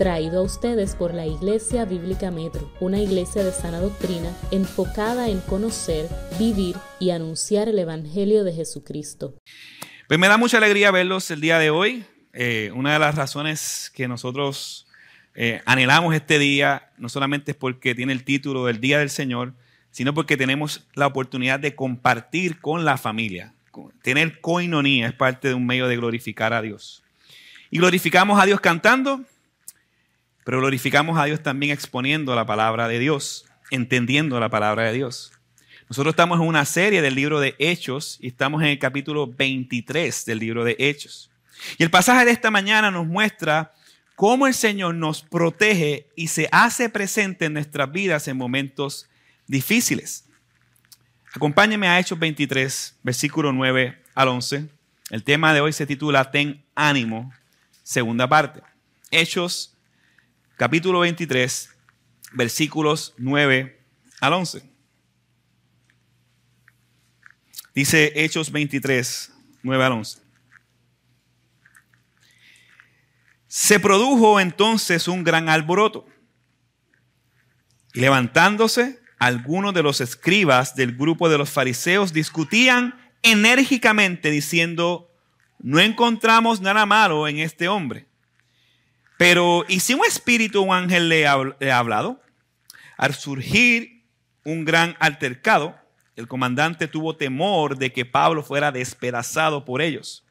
traído a ustedes por la Iglesia Bíblica Metro, una iglesia de sana doctrina enfocada en conocer, vivir y anunciar el Evangelio de Jesucristo. Pues me da mucha alegría verlos el día de hoy. Eh, una de las razones que nosotros eh, anhelamos este día no solamente es porque tiene el título del Día del Señor, sino porque tenemos la oportunidad de compartir con la familia. Tener coinonía es parte de un medio de glorificar a Dios. Y glorificamos a Dios cantando, pero glorificamos a Dios también exponiendo la palabra de Dios, entendiendo la palabra de Dios. Nosotros estamos en una serie del libro de Hechos y estamos en el capítulo 23 del libro de Hechos. Y el pasaje de esta mañana nos muestra cómo el Señor nos protege y se hace presente en nuestras vidas en momentos difíciles. Acompáñeme a Hechos 23, versículo 9 al 11. El tema de hoy se titula Ten ánimo, segunda parte. Hechos capítulo 23, versículos 9 al 11. Dice Hechos 23, 9 al 11. Se produjo entonces un gran alboroto. Y levantándose, algunos de los escribas del grupo de los fariseos discutían enérgicamente diciendo, no encontramos nada malo en este hombre. Pero, ¿y si un espíritu o un ángel le ha, hablado? Al surgir un gran altercado, el comandante tuvo temor de que Pablo fuera despedazado por ellos.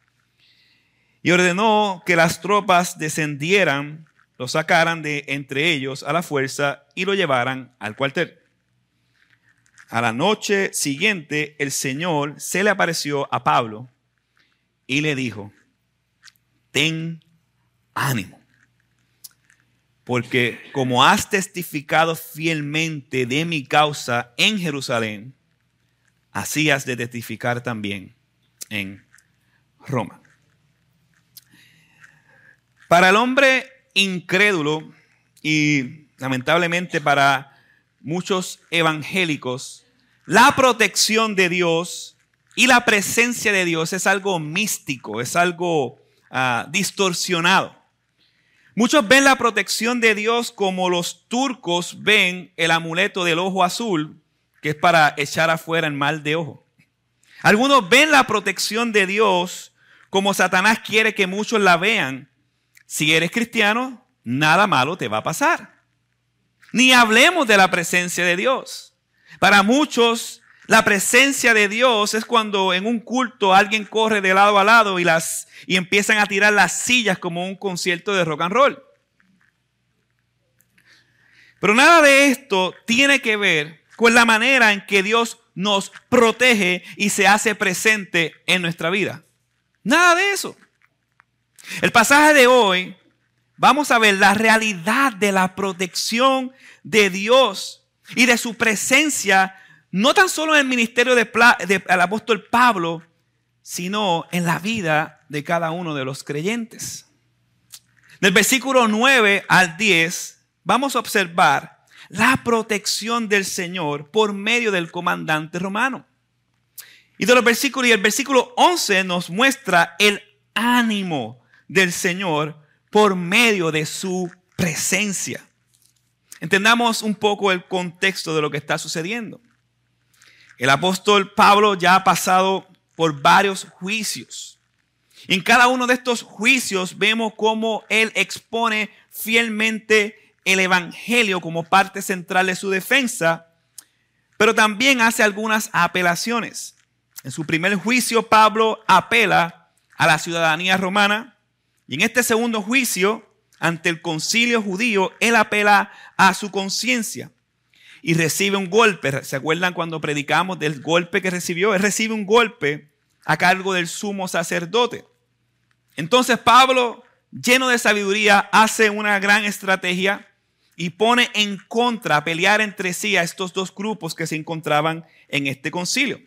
Y ordenó que las tropas descendieran, lo sacaran de entre ellos a la fuerza y lo llevaran al cuartel. A la noche siguiente, el Señor se le apareció a Pablo y le dijo, ten ánimo porque como has testificado fielmente de mi causa en Jerusalén, así has de testificar también en Roma. Para el hombre incrédulo y lamentablemente para muchos evangélicos, la protección de Dios y la presencia de Dios es algo místico, es algo ah, distorsionado. Muchos ven la protección de Dios como los turcos ven el amuleto del ojo azul, que es para echar afuera el mal de ojo. Algunos ven la protección de Dios como Satanás quiere que muchos la vean. Si eres cristiano, nada malo te va a pasar. Ni hablemos de la presencia de Dios. Para muchos, la presencia de Dios es cuando en un culto alguien corre de lado a lado y, las, y empiezan a tirar las sillas como un concierto de rock and roll. Pero nada de esto tiene que ver con la manera en que Dios nos protege y se hace presente en nuestra vida. Nada de eso. El pasaje de hoy, vamos a ver la realidad de la protección de Dios y de su presencia no tan solo en el ministerio del apóstol Pablo, sino en la vida de cada uno de los creyentes. Del versículo 9 al 10 vamos a observar la protección del Señor por medio del comandante romano. Y de los versículos y el versículo 11 nos muestra el ánimo del Señor por medio de su presencia. Entendamos un poco el contexto de lo que está sucediendo. El apóstol Pablo ya ha pasado por varios juicios. En cada uno de estos juicios vemos cómo él expone fielmente el Evangelio como parte central de su defensa, pero también hace algunas apelaciones. En su primer juicio, Pablo apela a la ciudadanía romana y en este segundo juicio, ante el concilio judío, él apela a su conciencia y recibe un golpe. ¿Se acuerdan cuando predicamos del golpe que recibió? Él recibe un golpe a cargo del sumo sacerdote. Entonces Pablo, lleno de sabiduría, hace una gran estrategia y pone en contra, a pelear entre sí a estos dos grupos que se encontraban en este concilio.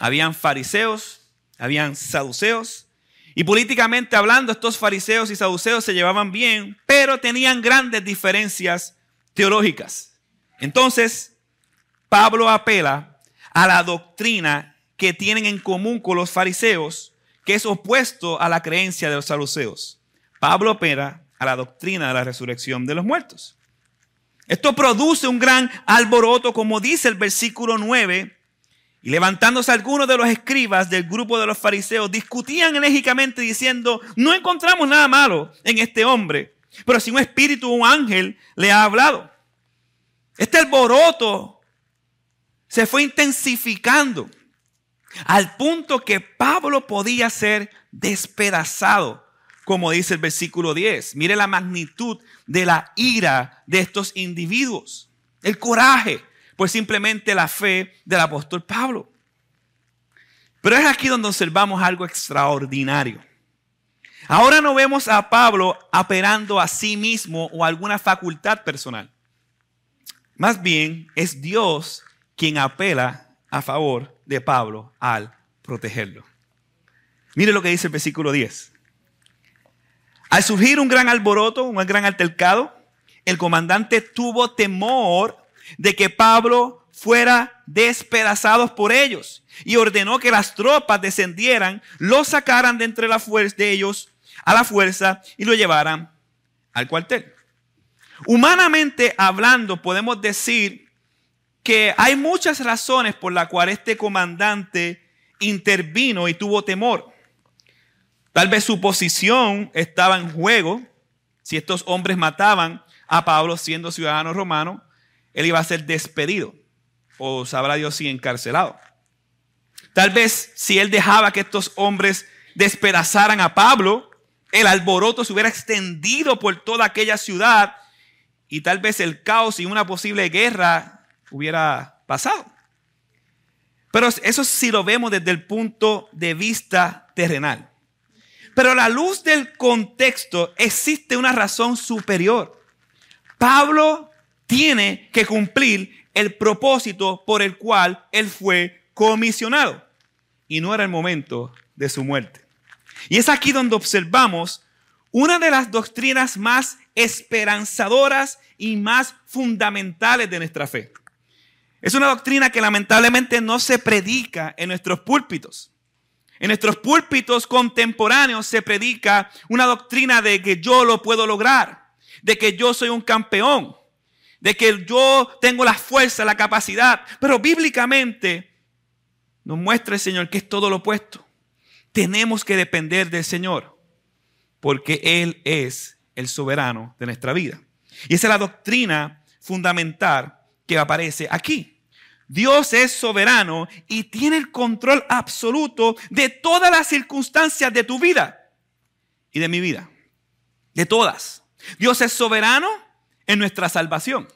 Habían fariseos, habían saduceos, y políticamente hablando, estos fariseos y saduceos se llevaban bien, pero tenían grandes diferencias teológicas. Entonces, Pablo apela a la doctrina que tienen en común con los fariseos, que es opuesto a la creencia de los saduceos. Pablo apela a la doctrina de la resurrección de los muertos. Esto produce un gran alboroto, como dice el versículo 9. Y levantándose algunos de los escribas del grupo de los fariseos, discutían enérgicamente diciendo, no encontramos nada malo en este hombre, pero si un espíritu o un ángel le ha hablado. Este alboroto se fue intensificando al punto que Pablo podía ser despedazado como dice el versículo 10. Mire la magnitud de la ira de estos individuos. El coraje, pues simplemente la fe del apóstol Pablo. Pero es aquí donde observamos algo extraordinario. Ahora no vemos a Pablo apelando a sí mismo o a alguna facultad personal. Más bien es Dios quien apela a favor de Pablo al protegerlo. Mire lo que dice el versículo 10. Al surgir un gran alboroto, un gran altercado, el comandante tuvo temor de que Pablo fuera despedazado por ellos y ordenó que las tropas descendieran, lo sacaran de entre la fuerza de ellos a la fuerza y lo llevaran al cuartel. Humanamente hablando, podemos decir que hay muchas razones por las cuales este comandante intervino y tuvo temor. Tal vez su posición estaba en juego. Si estos hombres mataban a Pablo siendo ciudadano romano, él iba a ser despedido o sabrá Dios si encarcelado. Tal vez si él dejaba que estos hombres despedazaran a Pablo, el alboroto se hubiera extendido por toda aquella ciudad y tal vez el caos y una posible guerra hubiera pasado. Pero eso sí lo vemos desde el punto de vista terrenal. Pero a la luz del contexto existe una razón superior. Pablo tiene que cumplir el propósito por el cual él fue comisionado. Y no era el momento de su muerte. Y es aquí donde observamos una de las doctrinas más esperanzadoras y más fundamentales de nuestra fe. Es una doctrina que lamentablemente no se predica en nuestros púlpitos. En nuestros púlpitos contemporáneos se predica una doctrina de que yo lo puedo lograr, de que yo soy un campeón, de que yo tengo la fuerza, la capacidad. Pero bíblicamente nos muestra el Señor que es todo lo opuesto. Tenemos que depender del Señor, porque Él es el soberano de nuestra vida. Y esa es la doctrina fundamental que aparece aquí. Dios es soberano y tiene el control absoluto de todas las circunstancias de tu vida y de mi vida. De todas. Dios es soberano en nuestra salvación.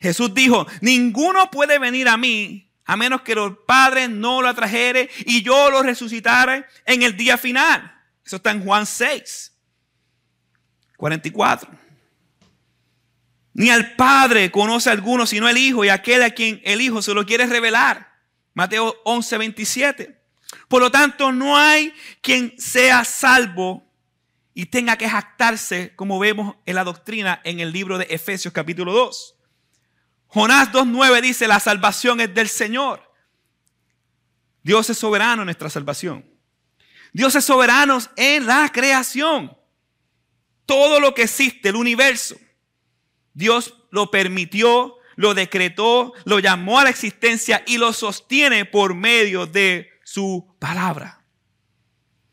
Jesús dijo, ninguno puede venir a mí a menos que los padres no lo atrajere y yo lo resucitare en el día final. Eso está en Juan 6, 44. Ni al Padre conoce a alguno sino el Hijo y aquel a quien el Hijo se lo quiere revelar. Mateo 11, 27. Por lo tanto, no hay quien sea salvo y tenga que jactarse, como vemos en la doctrina en el libro de Efesios capítulo 2. Jonás 2.9 dice, la salvación es del Señor. Dios es soberano en nuestra salvación. Dios es soberano en la creación. Todo lo que existe, el universo, Dios lo permitió, lo decretó, lo llamó a la existencia y lo sostiene por medio de su palabra.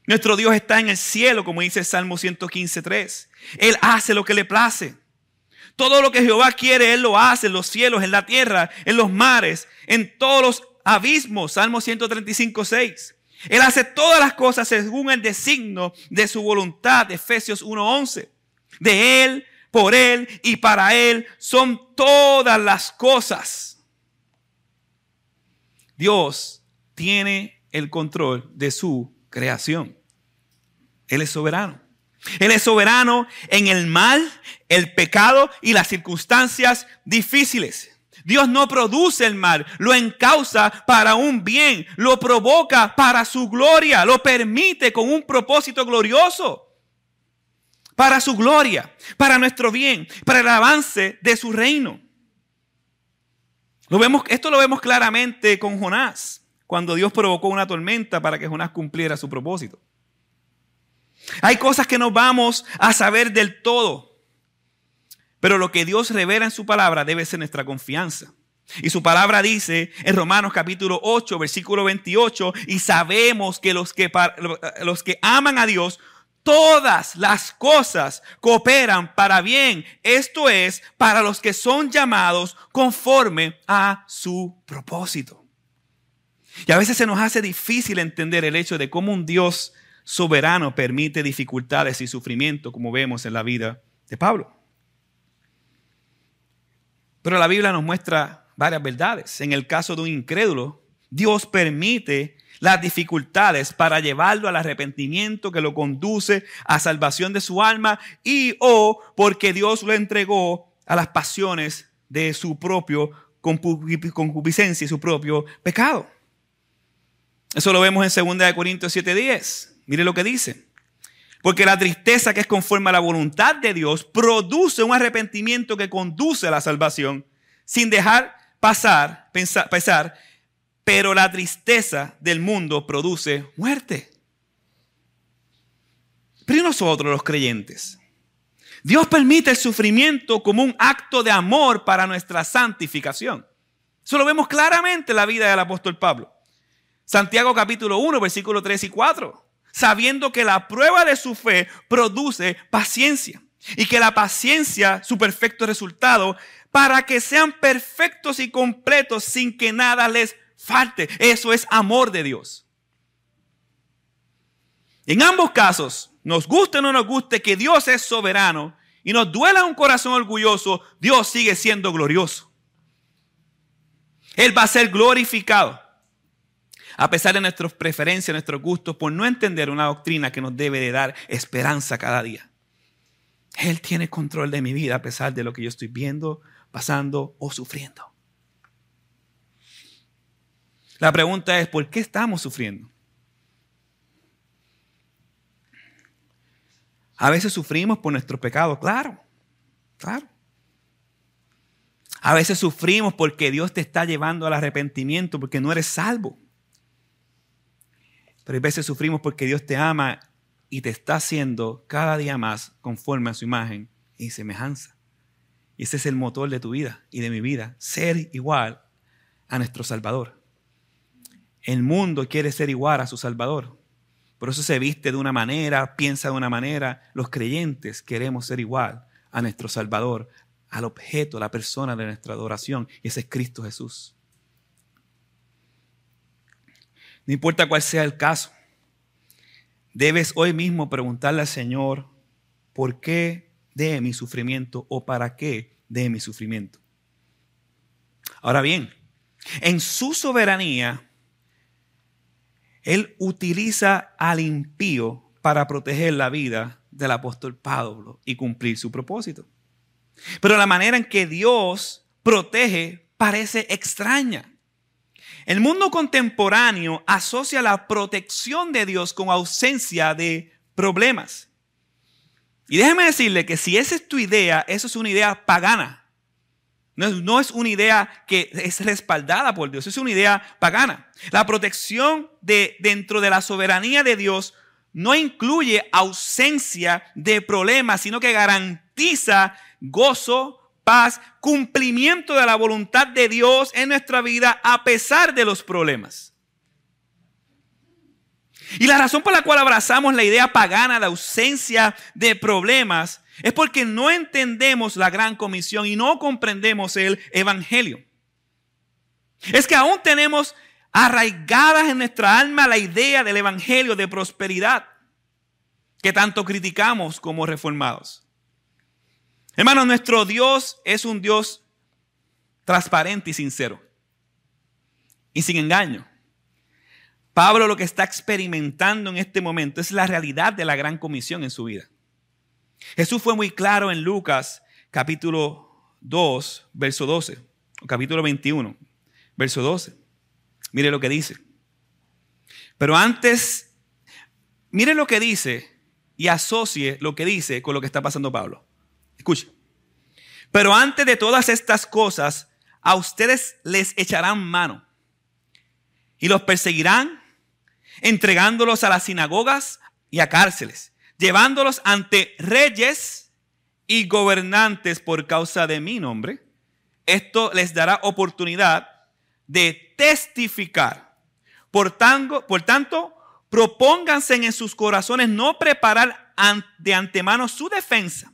Nuestro Dios está en el cielo, como dice el Salmo 115.3. Él hace lo que le place. Todo lo que Jehová quiere, Él lo hace en los cielos, en la tierra, en los mares, en todos los abismos. Salmo 135.6. Él hace todas las cosas según el designio de su voluntad. Efesios 1.11. De Él por Él y para Él son todas las cosas. Dios tiene el control de su creación. Él es soberano. Él es soberano en el mal, el pecado y las circunstancias difíciles. Dios no produce el mal, lo encausa para un bien, lo provoca para su gloria, lo permite con un propósito glorioso para su gloria, para nuestro bien, para el avance de su reino. Lo vemos, esto lo vemos claramente con Jonás, cuando Dios provocó una tormenta para que Jonás cumpliera su propósito. Hay cosas que no vamos a saber del todo. Pero lo que Dios revela en su palabra debe ser nuestra confianza. Y su palabra dice en Romanos capítulo 8, versículo 28, y sabemos que los que, los que aman a Dios, todas las cosas cooperan para bien. Esto es, para los que son llamados conforme a su propósito. Y a veces se nos hace difícil entender el hecho de cómo un Dios soberano permite dificultades y sufrimiento, como vemos en la vida de Pablo. Pero la Biblia nos muestra varias verdades. En el caso de un incrédulo, Dios permite las dificultades para llevarlo al arrepentimiento que lo conduce a salvación de su alma y o porque Dios lo entregó a las pasiones de su propio concupiscencia y su propio pecado. Eso lo vemos en 2 Corintios 7:10. Mire lo que dice. Porque la tristeza que es conforme a la voluntad de Dios produce un arrepentimiento que conduce a la salvación sin dejar pasar, pensar, pesar, pero la tristeza del mundo produce muerte. Pero ¿y nosotros los creyentes? Dios permite el sufrimiento como un acto de amor para nuestra santificación. Eso lo vemos claramente en la vida del apóstol Pablo. Santiago capítulo 1, versículo 3 y 4 sabiendo que la prueba de su fe produce paciencia y que la paciencia, su perfecto resultado, para que sean perfectos y completos sin que nada les falte. Eso es amor de Dios. En ambos casos, nos guste o no nos guste que Dios es soberano y nos duela un corazón orgulloso, Dios sigue siendo glorioso. Él va a ser glorificado a pesar de nuestras preferencias, nuestros gustos, por no entender una doctrina que nos debe de dar esperanza cada día. Él tiene control de mi vida a pesar de lo que yo estoy viendo, pasando o sufriendo. La pregunta es, ¿por qué estamos sufriendo? A veces sufrimos por nuestros pecados, claro, claro. A veces sufrimos porque Dios te está llevando al arrepentimiento, porque no eres salvo. Pero a veces sufrimos porque Dios te ama y te está haciendo cada día más conforme a su imagen y semejanza. Y ese es el motor de tu vida y de mi vida, ser igual a nuestro Salvador. El mundo quiere ser igual a su Salvador. Por eso se viste de una manera, piensa de una manera. Los creyentes queremos ser igual a nuestro Salvador, al objeto, a la persona de nuestra adoración. Y ese es Cristo Jesús. No importa cuál sea el caso, debes hoy mismo preguntarle al Señor, ¿por qué de mi sufrimiento o para qué de mi sufrimiento? Ahora bien, en su soberanía, Él utiliza al impío para proteger la vida del apóstol Pablo y cumplir su propósito. Pero la manera en que Dios protege parece extraña. El mundo contemporáneo asocia la protección de Dios con ausencia de problemas. Y déjeme decirle que si esa es tu idea, eso es una idea pagana. No es, una idea que es respaldada por Dios, es una idea pagana. La protección de, dentro de la soberanía de Dios no incluye ausencia de problemas, sino que garantiza gozo, paz, cumplimiento de la voluntad de Dios en nuestra vida a pesar de los problemas. Y la razón por la cual abrazamos la idea pagana de ausencia de problemas es porque no entendemos la gran comisión y no comprendemos el Evangelio. Es que aún tenemos arraigadas en nuestra alma la idea del Evangelio de prosperidad que tanto criticamos como reformados. Hermanos, nuestro Dios es un Dios transparente y sincero. Y sin engaño. Pablo lo que está experimentando en este momento es la realidad de la gran comisión en su vida. Jesús fue muy claro en Lucas capítulo 2, verso 12, o capítulo 21, verso 12. Mire lo que dice. Pero antes, mire lo que dice y asocie lo que dice con lo que está pasando Pablo. Escuche. Pero antes de todas estas cosas, a ustedes les echarán mano y los perseguirán, entregándolos a las sinagogas y a cárceles, llevándolos ante reyes y gobernantes por causa de mi nombre. Esto les dará oportunidad de testificar. Por tanto, por tanto propónganse en sus corazones no preparar de antemano su defensa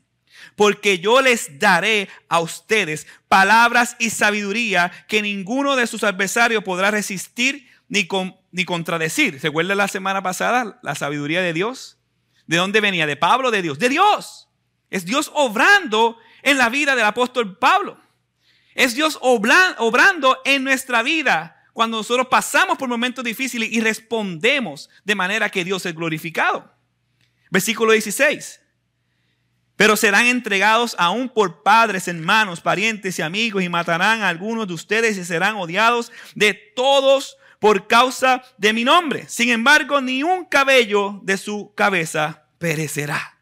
porque yo les daré a ustedes palabras y sabiduría que ninguno de sus adversarios podrá resistir ni, ni contradecir. ¿Se acuerda la semana pasada la sabiduría de Dios? ¿De dónde venía? ¿De Pablo? ¿De Dios? De Dios. Es Dios obrando en la vida del apóstol Pablo. Es Dios obrando en nuestra vida cuando nosotros pasamos por momentos difíciles y respondemos de manera que Dios es glorificado. Versículo 16 pero serán entregados aún por padres, hermanos, parientes y amigos y matarán a algunos de ustedes y serán odiados de todos por causa de mi nombre. Sin embargo, ni un cabello de su cabeza perecerá.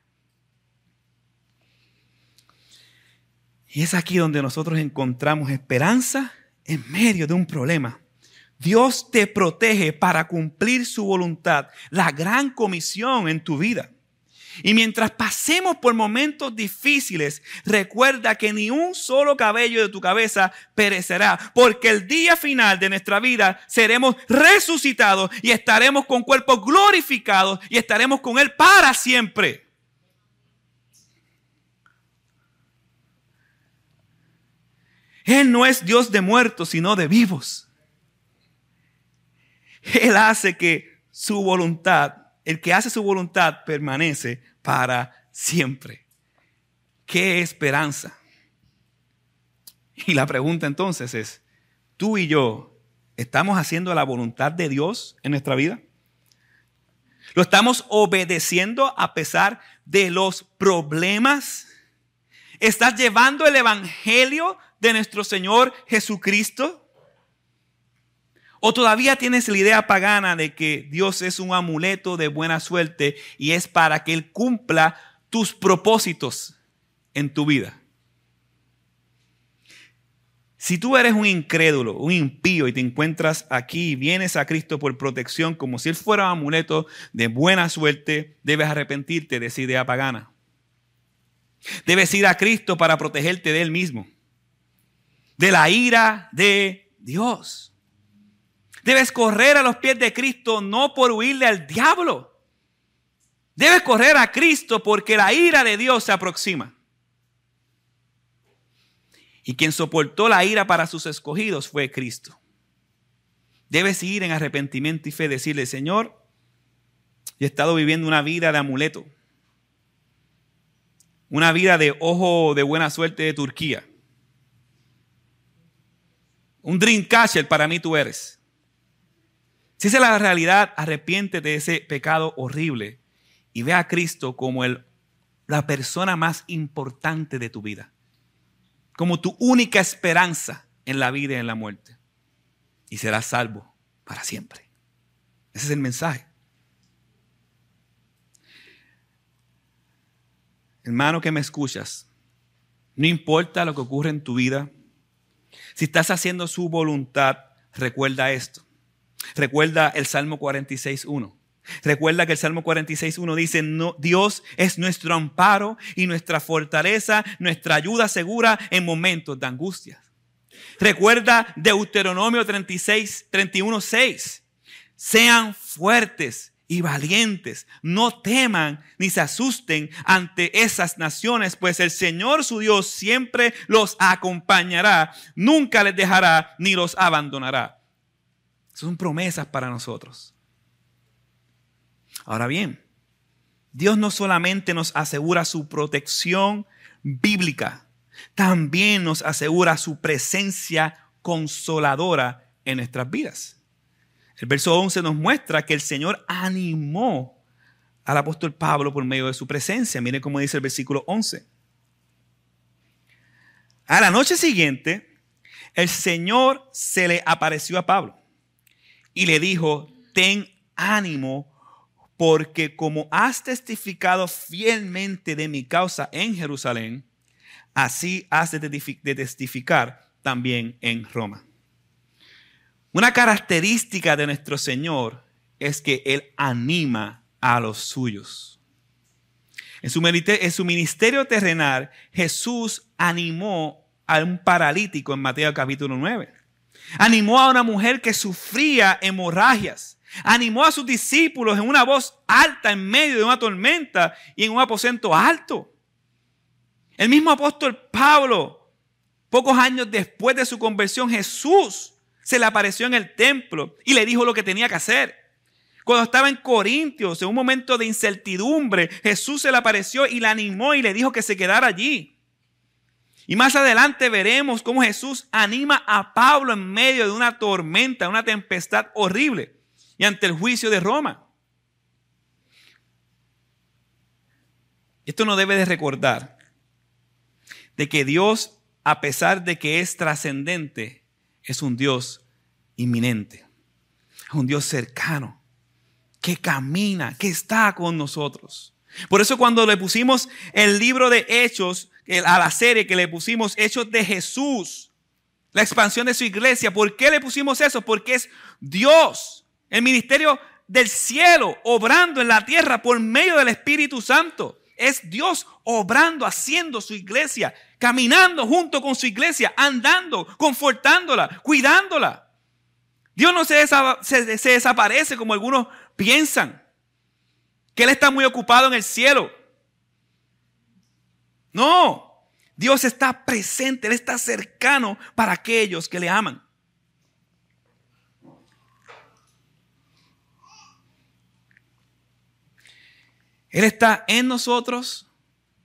Y es aquí donde nosotros encontramos esperanza en medio de un problema. Dios te protege para cumplir su voluntad, la gran comisión en tu vida. Y mientras pasemos por momentos difíciles, recuerda que ni un solo cabello de tu cabeza perecerá, porque el día final de nuestra vida seremos resucitados y estaremos con cuerpos glorificados y estaremos con Él para siempre. Él no es Dios de muertos, sino de vivos. Él hace que su voluntad el que hace su voluntad permanece para siempre. ¿Qué esperanza? Y la pregunta entonces es, ¿tú y yo estamos haciendo la voluntad de Dios en nuestra vida? ¿Lo estamos obedeciendo a pesar de los problemas? ¿Estás llevando el Evangelio de nuestro Señor Jesucristo? ¿O todavía tienes la idea pagana de que Dios es un amuleto de buena suerte y es para que Él cumpla tus propósitos en tu vida? Si tú eres un incrédulo, un impío y te encuentras aquí y vienes a Cristo por protección como si Él fuera un amuleto de buena suerte, debes arrepentirte de esa idea pagana. Debes ir a Cristo para protegerte de Él mismo, de la ira de Dios. Debes correr a los pies de Cristo no por huirle al diablo. Debes correr a Cristo porque la ira de Dios se aproxima. Y quien soportó la ira para sus escogidos fue Cristo. Debes ir en arrepentimiento y fe, decirle, Señor, yo he estado viviendo una vida de amuleto, una vida de ojo de buena suerte de Turquía. Un dreamcatcher para mí tú eres. Si esa es la realidad, arrepiéntete de ese pecado horrible y ve a Cristo como el, la persona más importante de tu vida, como tu única esperanza en la vida y en la muerte. Y serás salvo para siempre. Ese es el mensaje. Hermano que me escuchas, no importa lo que ocurre en tu vida, si estás haciendo su voluntad, recuerda esto. Recuerda el Salmo 46.1. Recuerda que el Salmo 46.1 dice, no, Dios es nuestro amparo y nuestra fortaleza, nuestra ayuda segura en momentos de angustia. Recuerda Deuteronomio 36, 31.6. Sean fuertes y valientes, no teman ni se asusten ante esas naciones, pues el Señor su Dios siempre los acompañará, nunca les dejará ni los abandonará. Son promesas para nosotros. Ahora bien, Dios no solamente nos asegura su protección bíblica, también nos asegura su presencia consoladora en nuestras vidas. El verso 11 nos muestra que el Señor animó al apóstol Pablo por medio de su presencia. Miren cómo dice el versículo 11. A la noche siguiente, el Señor se le apareció a Pablo y le dijo, ten ánimo, porque como has testificado fielmente de mi causa en Jerusalén, así has de testificar también en Roma. Una característica de nuestro Señor es que Él anima a los suyos. En su, ministerio terrenal, Jesús animó a un paralítico en Mateo capítulo 9. Animó a una mujer que sufría hemorragias. Animó a sus discípulos en una voz alta en medio de una tormenta y en un aposento alto. El mismo apóstol Pablo, pocos años después de su conversión, Jesús se le apareció en el templo y le dijo lo que tenía que hacer. Cuando estaba en Corintios, en un momento de incertidumbre, Jesús se le apareció y le animó y le dijo que se quedara allí. Y más adelante veremos cómo Jesús anima a Pablo en medio de una tormenta, una tempestad horrible y ante el juicio de Roma. Esto nos debe de recordar de que Dios, a pesar de que es trascendente, es un Dios inminente, es un Dios cercano, que camina, que está con nosotros. Por eso cuando le pusimos el libro de Hechos, a la serie que le pusimos Hechos de Jesús, la expansión de su iglesia, ¿por qué le pusimos eso? Porque es Dios, el ministerio del cielo, obrando en la tierra por medio del Espíritu Santo. Es Dios obrando, haciendo su iglesia, caminando junto con su iglesia, andando, confortándola, cuidándola. Dios no se, desaparece como algunos piensan, que Él está muy ocupado en el cielo. No, Dios está presente, Él está cercano para aquellos que le aman. Él está en nosotros,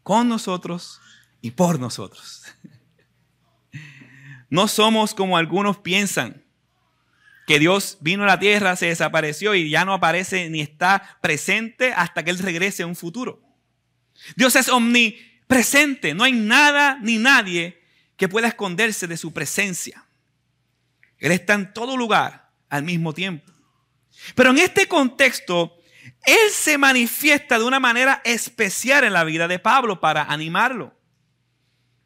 con nosotros y por nosotros. No somos como algunos piensan, que Dios vino a la tierra, se desapareció y ya no aparece ni está presente hasta que Él regrese en un futuro. Dios es omnipresente, no hay nada ni nadie que pueda esconderse de su presencia. Él está en todo lugar al mismo tiempo. Pero en este contexto, Él se manifiesta de una manera especial en la vida de Pablo para animarlo.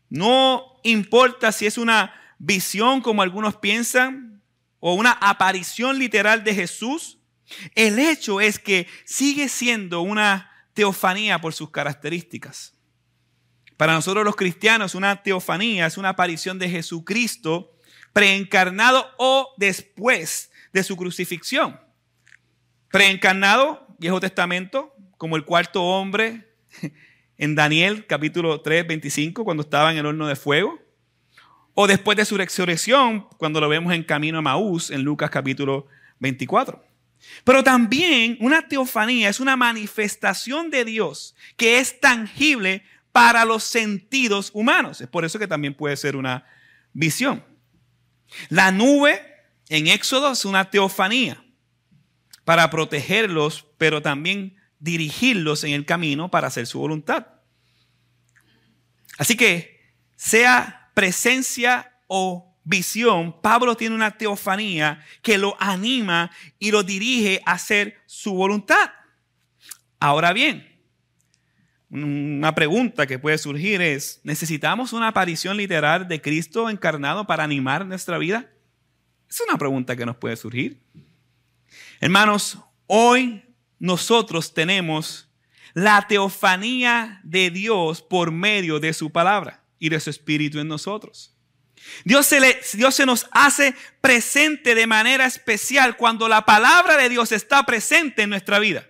No importa si es una visión como algunos piensan o una aparición literal de Jesús, el hecho es que sigue siendo una teofanía por sus características. Para nosotros los cristianos, una teofanía es una aparición de Jesucristo preencarnado o después de su crucifixión. Preencarnado, Viejo Testamento, como el cuarto hombre en Daniel capítulo 3, 25, cuando estaba en el horno de fuego. O después de su resurrección, cuando lo vemos en camino a Maús, en Lucas capítulo 24. Pero también una teofanía es una manifestación de Dios que es tangible para los sentidos humanos. Es por eso que también puede ser una visión. La nube en Éxodo es una teofanía para protegerlos, pero también dirigirlos en el camino para hacer su voluntad. Así que, sea presencia o visión, Pablo tiene una teofanía que lo anima y lo dirige a hacer su voluntad. Ahora bien, una pregunta que puede surgir es, ¿necesitamos una aparición literal de Cristo encarnado para animar nuestra vida? Es una pregunta que nos puede surgir. Hermanos, hoy nosotros tenemos la teofanía de Dios por medio de su palabra y de su espíritu en nosotros. Dios se, Dios se nos hace presente de manera especial cuando la palabra de Dios está presente en nuestra vida.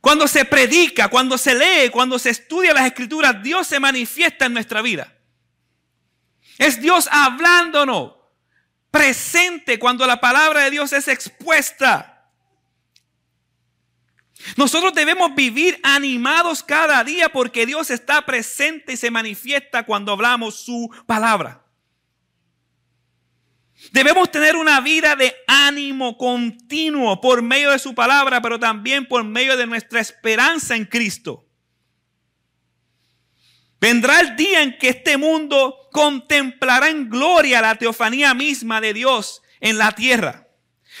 Cuando se predica, cuando se lee, cuando se estudia las escrituras, Dios se manifiesta en nuestra vida. Es Dios hablándonos presente cuando la palabra de Dios es expuesta. Nosotros debemos vivir animados cada día porque Dios está presente y se manifiesta cuando hablamos su palabra. Debemos tener una vida de ánimo continuo por medio de su palabra, pero también por medio de nuestra esperanza en Cristo. Vendrá el día en que este mundo contemplará en gloria la teofanía misma de Dios en la tierra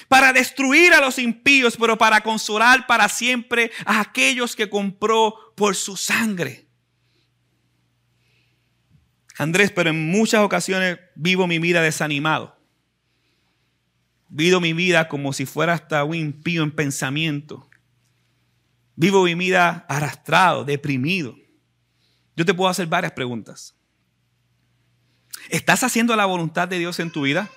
para destruir a los impíos, pero para consolar para siempre a aquellos que compró por su sangre. Andrés, pero en muchas ocasiones vivo mi vida desanimado. Vivo mi vida como si fuera hasta un impío en pensamiento. Vivo mi vida arrastrado, deprimido. Yo te puedo hacer varias preguntas. ¿Estás haciendo la voluntad de Dios en tu vida?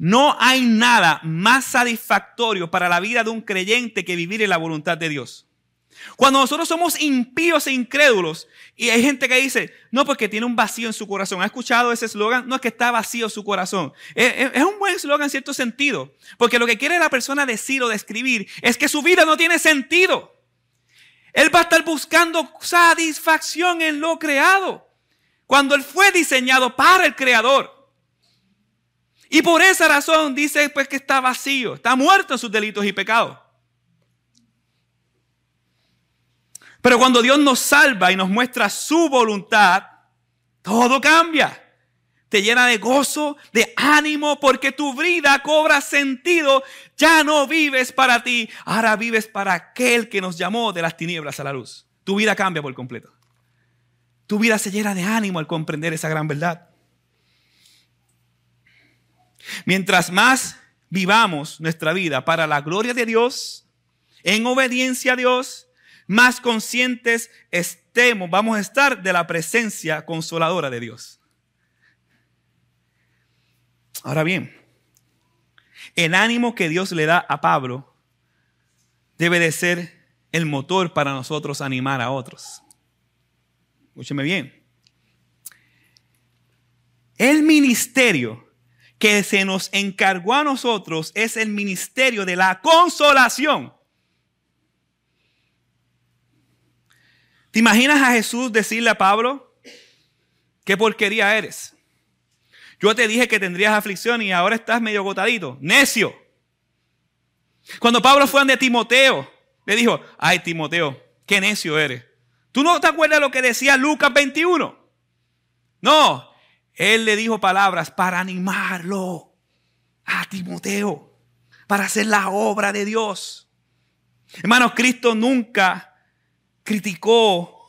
No hay nada más satisfactorio para la vida de un creyente que vivir en la voluntad de Dios. Cuando nosotros somos impíos e incrédulos y hay gente que dice, no, porque tiene un vacío en su corazón. ¿Ha escuchado ese eslogan? No es que está vacío su corazón. Es, un buen eslogan en cierto sentido, porque lo que quiere la persona decir o describir es que su vida no tiene sentido. Él va a estar buscando satisfacción en lo creado, cuando él fue diseñado para el creador. Y por esa razón dice pues que está vacío, está muerto en sus delitos y pecados. Pero cuando Dios nos salva y nos muestra su voluntad, todo cambia. Te llena de gozo, de ánimo, porque tu vida cobra sentido. Ya no vives para ti, ahora vives para aquel que nos llamó de las tinieblas a la luz. Tu vida cambia por completo. Tu vida se llena de ánimo al comprender esa gran verdad. Mientras más vivamos nuestra vida para la gloria de Dios, en obediencia a Dios, más conscientes estemos, vamos a estar de la presencia consoladora de Dios. Ahora bien, el ánimo que Dios le da a Pablo debe de ser el motor para nosotros animar a otros. Escúcheme bien. El ministerio que se nos encargó a nosotros es el ministerio de la consolación. ¿Te imaginas a Jesús decirle a Pablo, qué porquería eres? Yo te dije que tendrías aflicción y ahora estás medio agotadito. Necio. Cuando Pablo fue ante Timoteo, le dijo, ay Timoteo, qué necio eres. ¿Tú no te acuerdas lo que decía Lucas 21? No, él le dijo palabras para animarlo a Timoteo, para hacer la obra de Dios. Hermanos, Cristo nunca criticó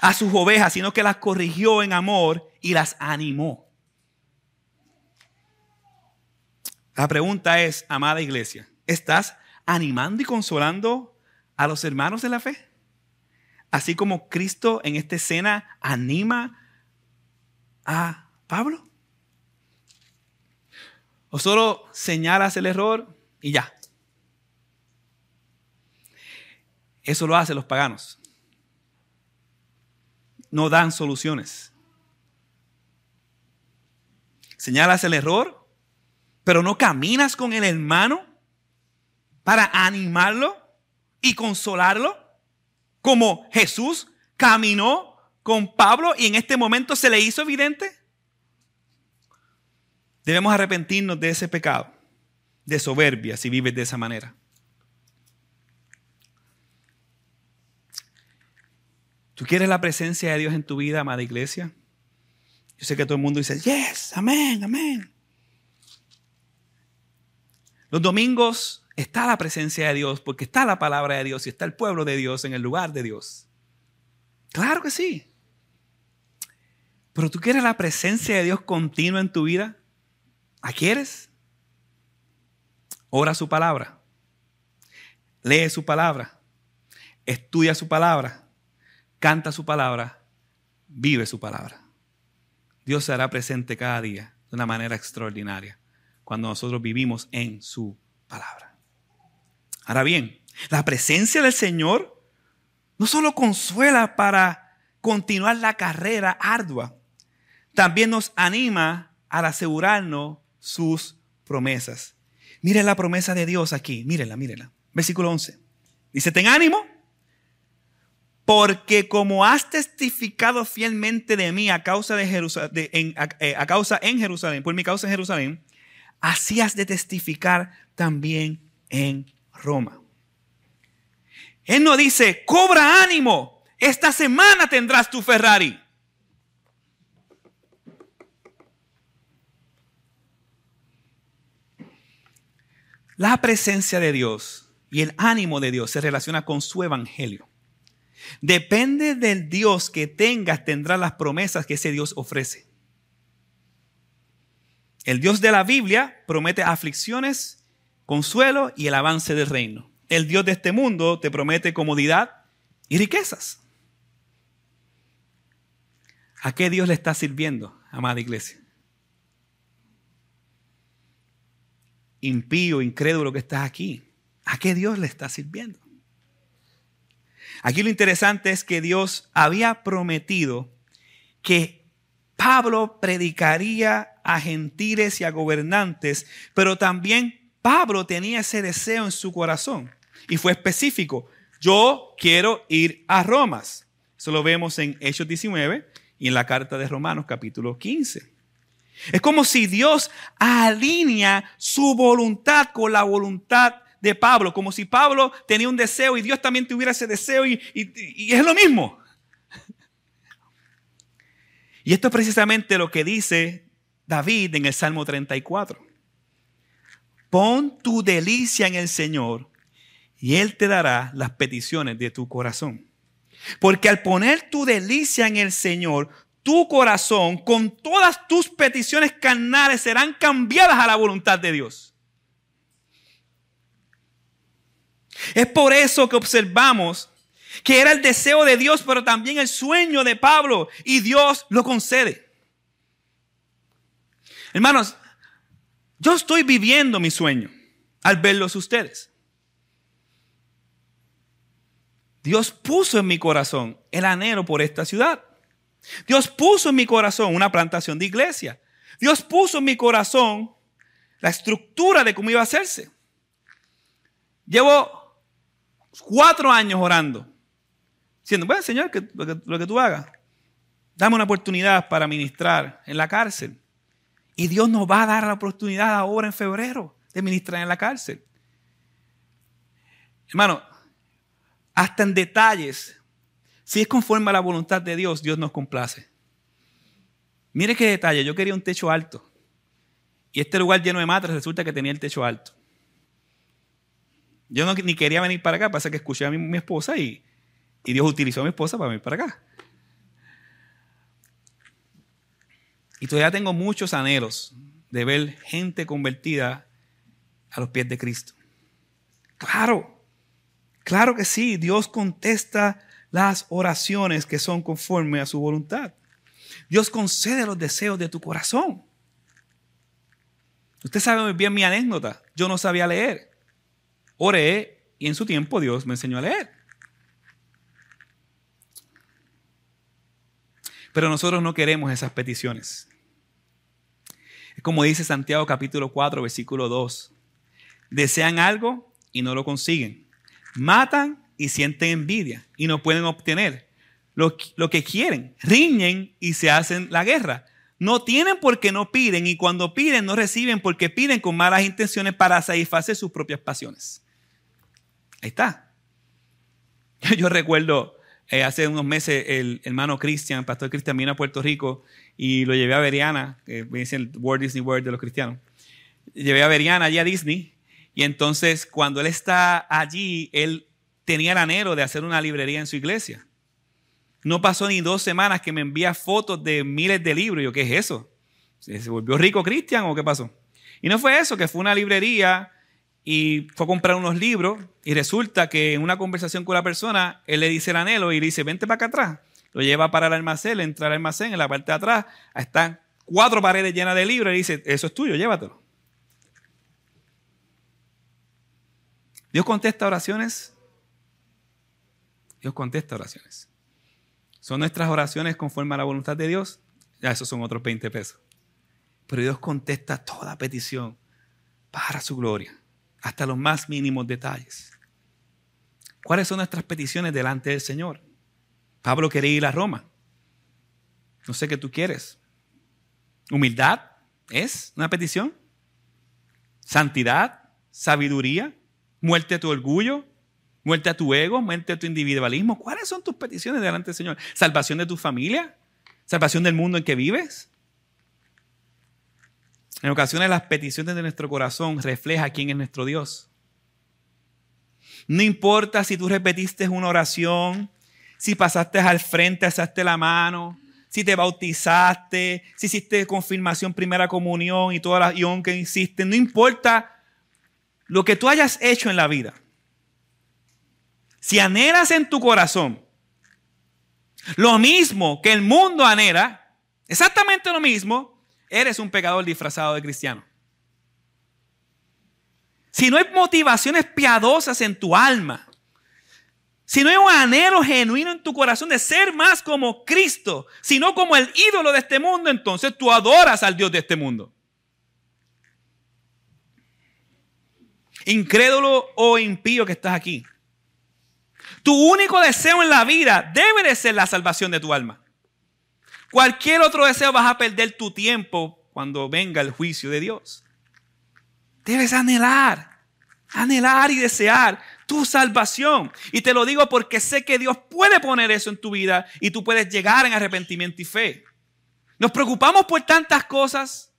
a sus ovejas, sino que las corrigió en amor y las animó. La pregunta es, amada iglesia, ¿estás animando y consolando a los hermanos de la fe? Así como Cristo en esta escena anima a Pablo. ¿O solo señalas el error y ya? Eso lo hacen los paganos no dan soluciones. Señalas el error, pero no caminas con el hermano para animarlo y consolarlo, como Jesús caminó con Pablo y en este momento se le hizo evidente. Debemos arrepentirnos de ese pecado, de soberbia, si vives de esa manera. ¿Tú quieres la presencia de Dios en tu vida, amada iglesia? Yo sé que todo el mundo dice, yes, amén, amén. Los domingos está la presencia de Dios porque está la palabra de Dios y está el pueblo de Dios en el lugar de Dios. Claro que sí. Pero tú quieres la presencia de Dios continua en tu vida. ¿La quieres? Ora su palabra. Lee su palabra. Estudia su palabra canta su palabra, vive su palabra. Dios se hará presente cada día de una manera extraordinaria cuando nosotros vivimos en su palabra. Ahora bien, la presencia del Señor no solo consuela para continuar la carrera ardua, también nos anima al asegurarnos sus promesas. Miren la promesa de Dios aquí, mírenla, mírenla. Versículo 11. Dice, ten ánimo, porque como has testificado fielmente de mí a causa, de Jerusalén, en, eh, a, causa en Jerusalén, por mi causa en Jerusalén, así has de testificar también en Roma. Él no dice, cobra ánimo, esta semana tendrás tu Ferrari. La presencia de Dios y el ánimo de Dios se relaciona con su evangelio. Depende del Dios que tengas, tendrás las promesas que ese Dios ofrece. El Dios de la Biblia promete aflicciones, consuelo y el avance del reino. el Dios de este mundo te promete comodidad y riquezas. ¿A qué Dios le está sirviendo, amada iglesia? Impío, incrédulo que estás aquí. ¿A qué Dios le está sirviendo? Aquí lo interesante es que Dios había prometido que Pablo predicaría a gentiles y a gobernantes, pero también Pablo tenía ese deseo en su corazón y fue específico. Yo quiero ir a Roma. Eso lo vemos en Hechos 19 y en la carta de Romanos capítulo 15. Es como si Dios alinea su voluntad con la voluntad de Pablo, como si Pablo tenía un deseo y Dios también tuviera ese deseo y, y es lo mismo. Y esto es precisamente lo que dice David en el Salmo 34. Pon tu delicia en el Señor y Él te dará las peticiones de tu corazón. Porque al poner tu delicia en el Señor, tu corazón con todas tus peticiones carnales serán cambiadas a la voluntad de Dios. Es por eso que observamos que era el deseo de Dios, pero también el sueño de Pablo, y Dios lo concede. Hermanos, yo estoy viviendo mi sueño al verlos ustedes. Dios puso en mi corazón el anhelo por esta ciudad. Dios puso en mi corazón una plantación de iglesia. Dios puso en mi corazón la estructura de cómo iba a hacerse. Llevo cuatro años orando, diciendo, bueno, Señor, que, lo, que, lo que tú hagas, dame una oportunidad para ministrar en la cárcel. Y Dios nos va a dar la oportunidad ahora en febrero de ministrar en la cárcel. Hermano, hasta en detalles, si es conforme a la voluntad de Dios, Dios nos complace. Mire qué detalle, yo quería un techo alto. Y este lugar lleno de matas resulta que tenía el techo alto. Yo ni quería venir para acá, pasa que escuché a mi, mi esposa y, y Dios utilizó a mi esposa para venir para acá. Y todavía tengo muchos anhelos de ver gente convertida a los pies de Cristo. Claro, claro que sí, Dios contesta las oraciones que son conforme a su voluntad. Dios concede los deseos de tu corazón. Usted sabe bien mi anécdota. Yo no sabía leer. Oré y en su tiempo Dios me enseñó a leer. Pero nosotros no queremos esas peticiones. Es como dice Santiago capítulo 4, versículo 2. Desean algo y no lo consiguen. Matan y sienten envidia y no pueden obtener lo, lo, que quieren. Riñen y se hacen la guerra. No tienen porque no piden y cuando piden no reciben porque piden con malas intenciones para satisfacer sus propias pasiones. Ahí está. Yo recuerdo eh, hace unos meses el hermano Cristian, pastor Cristian, vino a Puerto Rico y lo llevé a Veriana, que dice el Word Disney World de los cristianos. Llevé a Veriana allí a Disney y entonces cuando él está allí, él tenía el anhelo de hacer una librería en su iglesia. No pasó ni dos semanas que me envía fotos de miles de libros. Y yo, ¿qué es eso? ¿Se volvió rico Cristian o qué pasó? Y no fue eso, que fue una librería y fue a comprar unos libros y resulta que en una conversación con la persona, él le dice el anhelo y le dice, vente para acá atrás. Lo lleva para el almacén, le entra al almacén, en la parte de atrás están cuatro paredes llenas de libros y dice, eso es tuyo, llévatelo. Dios contesta oraciones. Dios contesta oraciones. ¿Son nuestras oraciones conforme a la voluntad de Dios? Ya esos son otros 20 pesos. Pero Dios contesta toda petición para su gloria hasta los más mínimos detalles. ¿Cuáles son nuestras peticiones delante del Señor? Pablo quería ir a Roma. No sé qué tú quieres. Humildad es una petición. Santidad, sabiduría, muerte a tu orgullo, muerte a tu ego, muerte a tu individualismo. ¿Cuáles son tus peticiones delante del Señor? Salvación de tu familia, salvación del mundo en que vives, en ocasiones las peticiones de nuestro corazón reflejan quién es nuestro Dios. No importa si tú repetiste una oración, si pasaste al frente, alzaste la mano, si te bautizaste, si hiciste confirmación, primera comunión y toda la acción que hiciste. No importa lo que tú hayas hecho en la vida. Si anhelas en tu corazón lo mismo que el mundo anhela, exactamente lo mismo, eres un pecador disfrazado de cristiano. Si no hay motivaciones piadosas en tu alma, si no hay un anhelo genuino en tu corazón de ser más como Cristo, sino como el ídolo de este mundo, entonces tú adoras al Dios de este mundo. Incrédulo o impío que estás aquí. Tu único deseo en la vida debe de ser la salvación de tu alma. Cualquier otro deseo vas a perder tu tiempo cuando venga el juicio de Dios. Debes anhelar, anhelar y desear tu salvación. Y te lo digo porque sé que Dios puede poner eso en tu vida y tú puedes llegar en arrepentimiento y fe. Nos preocupamos por tantas cosas.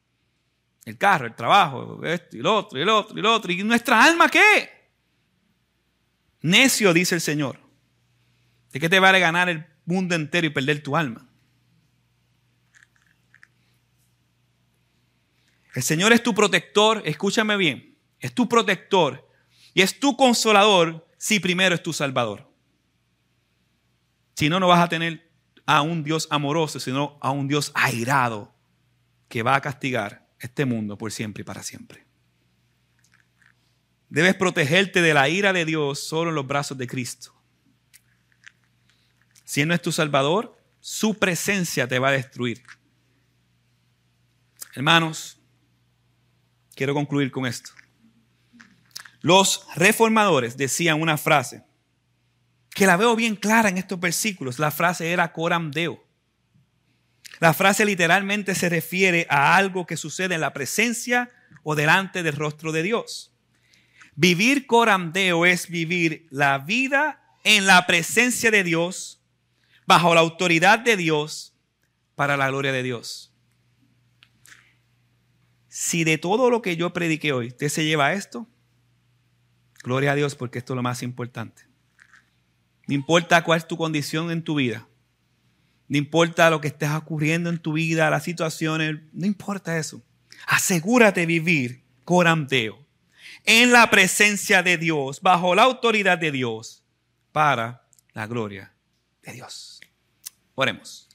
El carro, el trabajo, esto y el otro, y el otro, y el otro. ¿Y nuestra alma qué? Necio, dice el Señor. ¿De qué te vale ganar el mundo entero y perder tu alma? El Señor es tu protector, escúchame bien, es tu protector y es tu consolador si primero es tu salvador. Si no, no vas a tener a un Dios amoroso, sino a un Dios airado que va a castigar este mundo por siempre y para siempre. Debes protegerte de la ira de Dios solo en los brazos de Cristo. Si Él no es tu Salvador, su presencia te va a destruir. Hermanos, quiero concluir con esto. Los reformadores decían una frase que la veo bien clara en estos versículos. La frase era coram deo. La frase literalmente se refiere a algo que sucede en la presencia o delante del rostro de Dios. Vivir corandeo es vivir la vida en la presencia de Dios, bajo la autoridad de Dios, para la gloria de Dios. Si de todo lo que yo prediqué hoy usted se lleva esto, gloria a Dios porque esto es lo más importante. No importa cuál es tu condición en tu vida, no importa lo que estés ocurriendo en tu vida, las situaciones, no importa eso. Asegúrate vivir corandeo en la presencia de Dios, bajo la autoridad de Dios, para la gloria de Dios. Oremos.